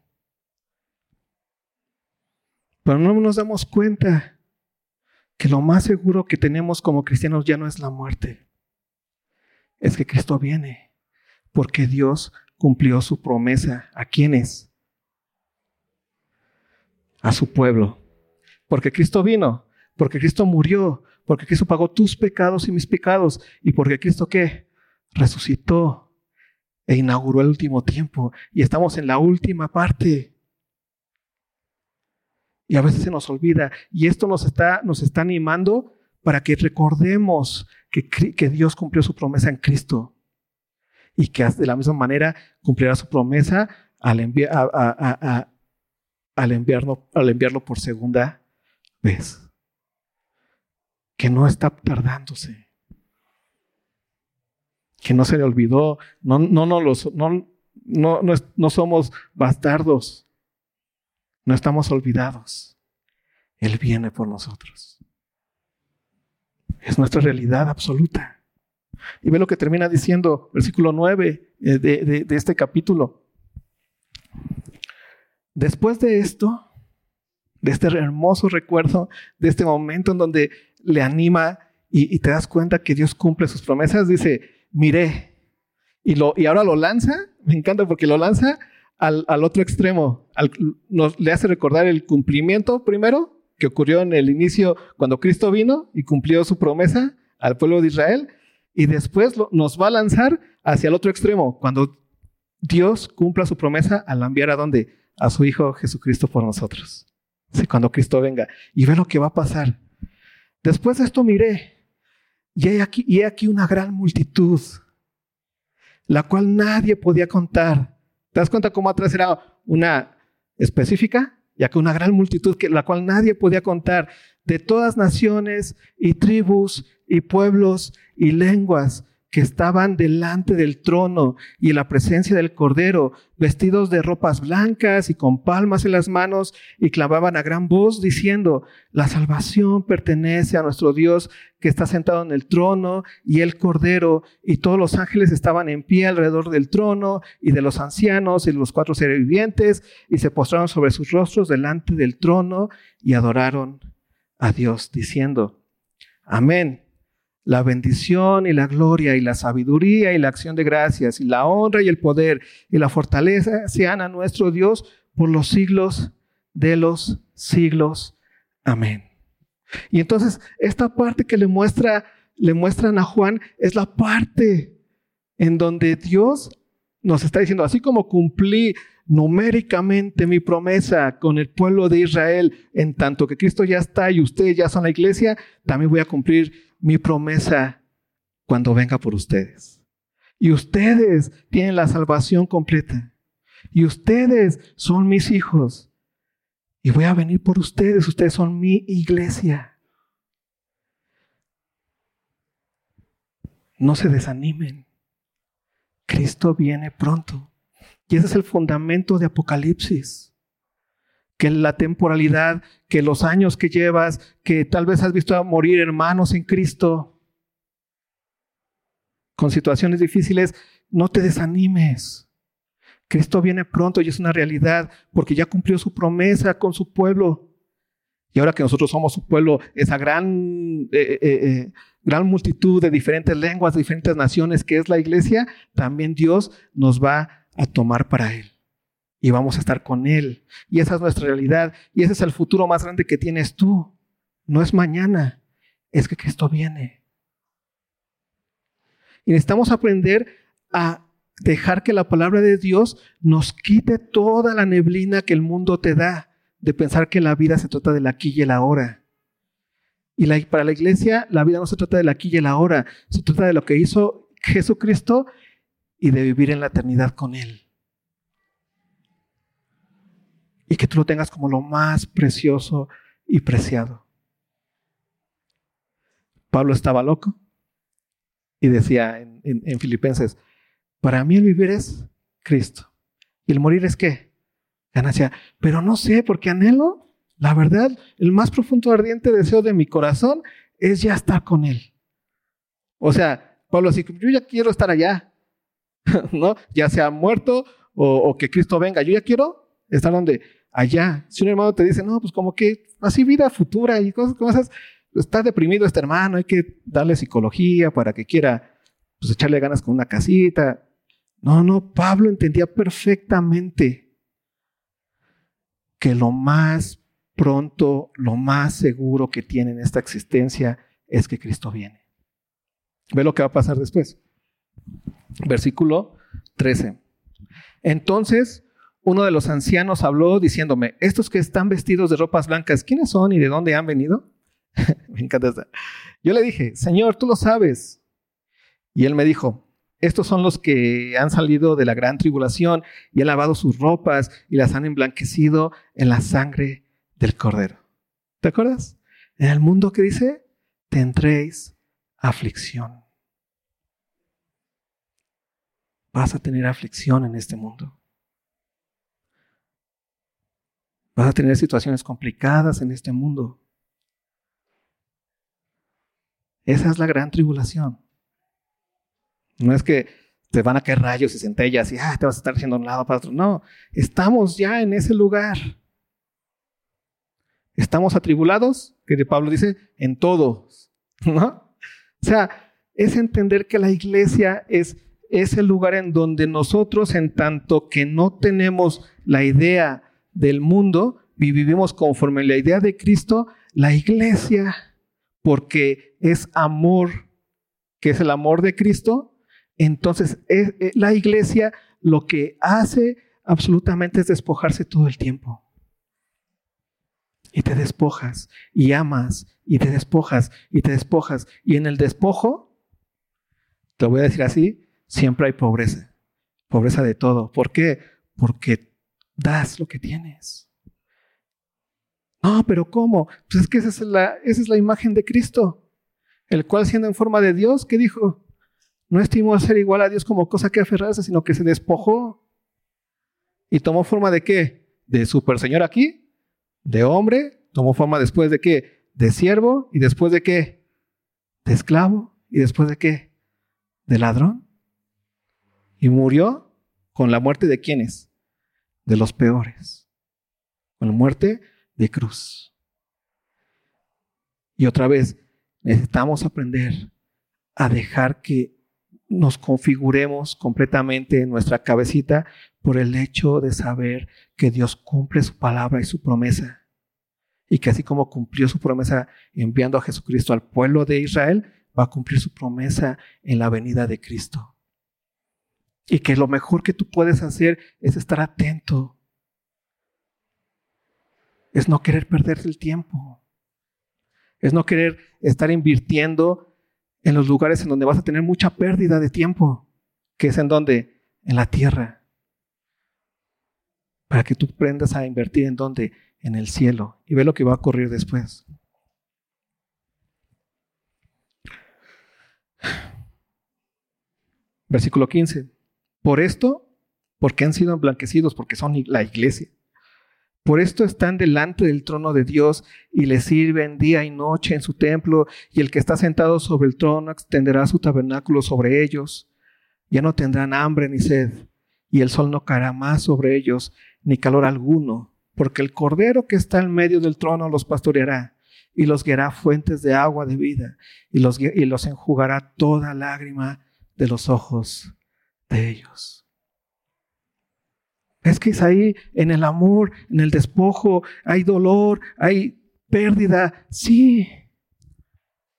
Pero no nos damos cuenta que lo más seguro que tenemos como cristianos ya no es la muerte, es que Cristo viene, porque Dios cumplió su promesa. ¿A quiénes? a su pueblo. Porque Cristo vino, porque Cristo murió, porque Cristo pagó tus pecados y mis pecados, y porque Cristo qué? Resucitó e inauguró el último tiempo. Y estamos en la última parte. Y a veces se nos olvida. Y esto nos está, nos está animando para que recordemos que, que Dios cumplió su promesa en Cristo. Y que de la misma manera cumplirá su promesa al enviarlo, al enviarlo por segunda vez. Que no está tardándose. Que no se le olvidó. No, no, no, no, no, no somos bastardos. No estamos olvidados. Él viene por nosotros. Es nuestra realidad absoluta. Y ve lo que termina diciendo, versículo 9 eh, de, de este capítulo. Después de esto, de este hermoso recuerdo, de este momento en donde le anima y, te das cuenta que Dios cumple sus promesas, dice, miré. Y, lo, y ahora lo lanza, me encanta porque lo lanza al, otro extremo. nos, le hace recordar el cumplimiento primero que ocurrió en el inicio cuando Cristo vino y cumplió su promesa al pueblo de Israel. Y después nos va a lanzar hacia el otro extremo, cuando Dios cumpla su promesa al enviar a dónde? A su Hijo Jesucristo por nosotros. Sí, cuando Cristo venga. Y ve lo que va a pasar. Después de esto miré, y he aquí, y aquí una gran multitud, la cual nadie podía contar. ¿Te das cuenta cómo atrás era una específica? Y aquí una gran multitud, que, la cual nadie podía contar, de todas naciones y tribus y pueblos y lenguas que estaban delante del trono y en la presencia del Cordero, vestidos de ropas blancas y con palmas en las manos, y clamaban a gran voz diciendo, la salvación pertenece a nuestro Dios que está sentado en el trono y el Cordero, y todos los ángeles estaban en pie alrededor del trono y de los ancianos y los cuatro seres vivientes, y se postraron sobre sus rostros delante del trono y adoraron a Dios, diciendo, Amén la bendición y la gloria y la sabiduría y la acción de gracias y la honra y el poder y la fortaleza sean a nuestro Dios por los siglos de los siglos. Amén. Y entonces esta parte que le muestra le muestran a Juan es la parte en donde Dios nos está diciendo, así como cumplí numéricamente mi promesa con el pueblo de Israel, en tanto que Cristo ya está y ustedes ya son la iglesia, también voy a cumplir mi promesa cuando venga por ustedes. Y ustedes tienen la salvación completa. Y ustedes son mis hijos. Y voy a venir por ustedes. Ustedes son mi iglesia. No se desanimen. Cristo viene pronto. Y ese es el fundamento de Apocalipsis que la temporalidad, que los años que llevas, que tal vez has visto morir hermanos en Cristo con situaciones difíciles, no te desanimes. Cristo viene pronto y es una realidad porque ya cumplió su promesa con su pueblo. Y ahora que nosotros somos su pueblo, esa gran, eh, eh, eh, gran multitud de diferentes lenguas, de diferentes naciones que es la iglesia, también Dios nos va a tomar para Él y vamos a estar con Él. Y esa es nuestra realidad. Y ese es el futuro más grande que tienes tú. No es mañana, es que Cristo viene. Y necesitamos aprender a dejar que la palabra de Dios nos quite toda la neblina que el mundo te da de pensar que la vida se trata del aquí y el ahora. Y para la iglesia la vida no se trata del aquí y el ahora, se trata de lo que hizo Jesucristo y de vivir en la eternidad con Él y que tú lo tengas como lo más precioso y preciado. Pablo estaba loco y decía en, Filipenses, para mí el vivir es Cristo y el morir es qué? Ganancia. Pero no sé, porque anhelo, la verdad, el más profundo ardiente deseo de mi corazón es ya estar con Él. O sea, Pablo así, yo ya quiero estar allá, ¿no? Ya sea muerto o, que Cristo venga, yo ya quiero estar donde allá. Si un hermano te dice, no, pues como que así vida futura y cosas como esas, está deprimido este hermano, hay que darle psicología para que quiera pues, echarle ganas con una casita. No, no, Pablo entendía perfectamente que lo más pronto, lo más seguro que tiene en esta existencia es que Cristo viene. Ve lo que va a pasar después. Versículo 13. Entonces uno de los ancianos habló diciéndome, estos que están vestidos de ropas blancas, ¿quiénes son y de dónde han venido? me encanta esta. Yo le dije, Señor, tú lo sabes. Y él me dijo, estos son los que han salido de la gran tribulación y han lavado sus ropas y las han emblanquecido en la sangre del cordero. ¿Te acuerdas? En el mundo que dice, tendréis aflicción. Vas a tener aflicción en este mundo. Vas a tener situaciones complicadas en este mundo. Esa es la gran tribulación. No es que te van a caer rayos y centellas y ah, te vas a estar haciendo un lado para otro. No, estamos ya en ese lugar. Estamos atribulados, que Pablo dice, en todos, ¿no? O sea, es entender que la iglesia es, es el lugar en donde nosotros, en tanto que no tenemos la idea del mundo vivimos conforme a la idea de Cristo, la iglesia, porque es amor, que es el amor de Cristo, entonces la iglesia lo que hace absolutamente es despojarse todo el tiempo. Y te despojas, y amas, y te despojas, y te despojas. Y en el despojo, te voy a decir así, siempre hay pobreza. Pobreza de todo. ¿Por qué? Porque das lo que tienes. No, pero ¿cómo? Pues es que esa es la, imagen de Cristo, el cual siendo en forma de Dios, ¿qué dijo? No estimó ser igual a Dios como cosa que aferrarse, sino que se despojó. ¿Y tomó forma de qué? De super señor aquí, de hombre, tomó forma después de qué? De siervo, y después de qué? De esclavo, y después de qué? De ladrón. Y murió con la muerte de quienes? De los peores. Con la muerte de cruz. Y otra vez, necesitamos aprender a dejar que nos configuremos completamente en nuestra cabecita por el hecho de saber que Dios cumple su palabra y su promesa. Y que así como cumplió su promesa enviando a Jesucristo al pueblo de Israel, va a cumplir su promesa en la venida de Cristo. Y que lo mejor que tú puedes hacer es estar atento. Es no querer perderse el tiempo. Es no querer estar invirtiendo en los lugares en donde vas a tener mucha pérdida de tiempo, que es en donde, en la tierra. Para que tú aprendas a invertir en donde, en el cielo, y ve lo que va a ocurrir después. Versículo 15. Por esto, porque han sido emblanquecidos, porque son la iglesia. Por esto están delante del trono de Dios y le sirven día y noche en su templo, y el que está sentado sobre el trono extenderá su tabernáculo sobre ellos. Ya no tendrán hambre ni sed, y el sol no caerá más sobre ellos, ni calor alguno, porque el cordero que está en medio del trono los pastoreará, y los guiará fuentes de agua de vida, y los, y los enjugará toda lágrima de los ojos de ellos. Es que es ahí en el amor, en el despojo, hay dolor, hay pérdida. Sí,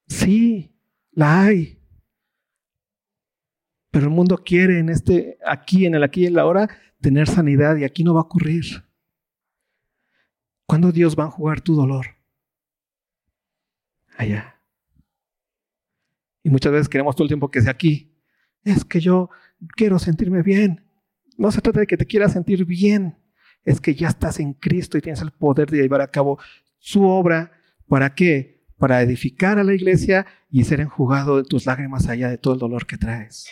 sí, la hay. Pero el mundo quiere en este, aquí, en el aquí y en la hora, tener sanidad y aquí no va a ocurrir. ¿Cuándo Dios va a jugar tu dolor? Allá. Y muchas veces queremos todo el tiempo que sea aquí. Es que yo quiero sentirme bien. No se trata de que te quieras sentir bien, es que ya estás en Cristo y tienes el poder de llevar a cabo su obra. ¿Para qué? Para edificar a la iglesia y ser enjugado de tus lágrimas allá de todo el dolor que traes.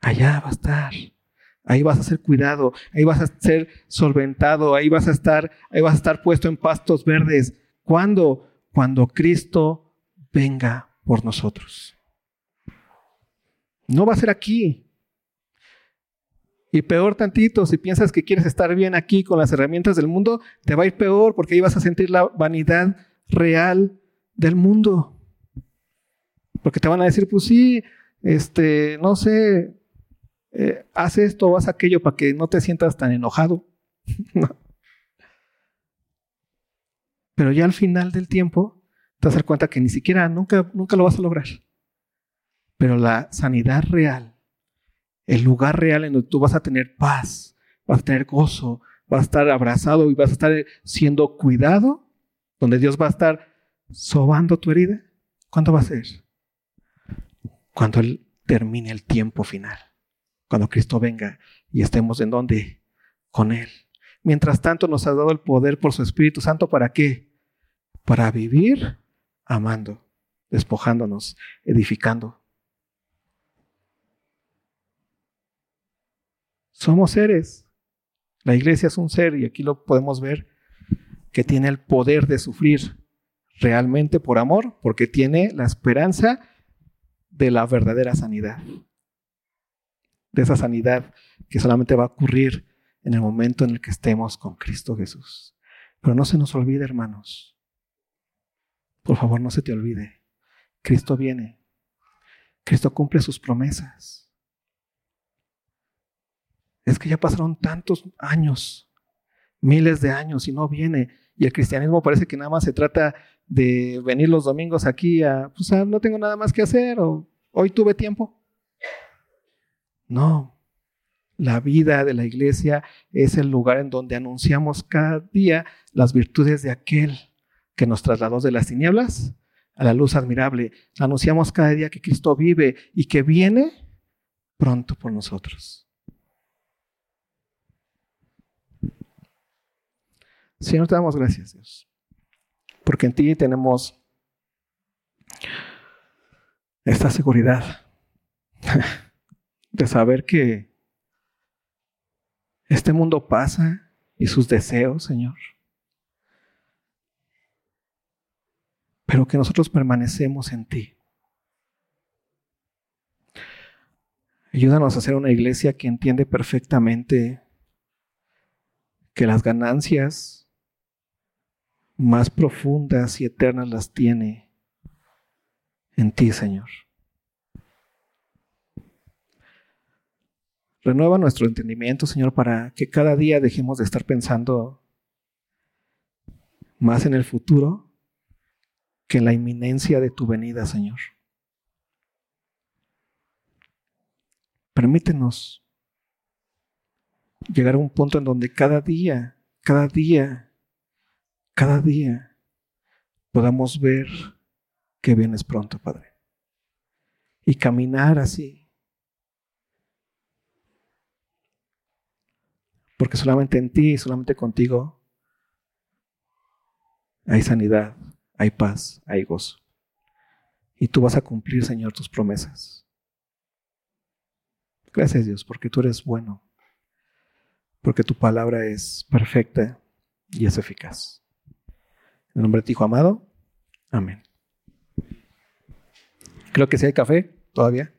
Allá va a estar. Ahí vas a ser cuidado, ahí vas a ser solventado, ahí vas a estar, ahí vas a estar puesto en pastos verdes. ¿Cuándo? Cuando Cristo venga por nosotros. No va a ser aquí, y peor tantito, si piensas que quieres estar bien aquí con las herramientas del mundo, te va a ir peor porque ahí vas a sentir la vanidad real del mundo. Porque te van a decir, pues sí, este, no sé, eh, haz esto o haz aquello para que no te sientas tan enojado. Pero ya al final del tiempo te vas a dar cuenta que ni siquiera nunca, nunca lo vas a lograr. Pero la sanidad real el lugar real en donde tú vas a tener paz, vas a tener gozo, vas a estar abrazado y vas a estar siendo cuidado, donde Dios va a estar sobando tu herida. ¿Cuándo va a ser? Cuando Él termine el tiempo final, cuando Cristo venga y estemos en donde? Con Él. Mientras tanto nos ha dado el poder por su Espíritu Santo, ¿para qué? Para vivir amando, despojándonos, edificando. Somos seres. La iglesia es un ser y aquí lo podemos ver que tiene el poder de sufrir realmente por amor, porque tiene la esperanza de la verdadera sanidad. De esa sanidad que solamente va a ocurrir en el momento en el que estemos con Cristo Jesús. Pero no se nos olvide, hermanos. Por favor, no se te olvide Cristo viene. Cristo cumple sus promesas. Es que ya pasaron tantos años, miles de años y no viene. Y el cristianismo parece que nada más se trata de venir los domingos aquí a, pues no tengo nada más que hacer o hoy tuve tiempo. No, la vida de la iglesia es el lugar en donde anunciamos cada día las virtudes de aquel que nos trasladó de las tinieblas a la luz admirable. Anunciamos cada día que Cristo vive y que viene pronto por nosotros. Señor, te damos gracias, Dios, porque en ti tenemos esta seguridad de saber que este mundo pasa y sus deseos, Señor. Pero que nosotros permanecemos en ti. Ayúdanos a ser una iglesia que entiende perfectamente que las ganancias más profundas y eternas las tiene en ti, Señor. Renueva nuestro entendimiento, Señor, para que cada día dejemos de estar pensando más en el futuro que en la inminencia de tu venida, Señor. Permítenos llegar a un punto en donde cada día, cada día, cada día podamos ver que vienes pronto, Padre. Y caminar así Porque solamente en ti, solamente contigo, hay sanidad, hay paz, hay gozo. Y tú vas a cumplir, Señor, tus promesas. Gracias Dios, porque tú eres bueno, porque tu palabra es perfecta y es eficaz. En el nombre de ti, Hijo amado, amén. Creo que si hay café todavía.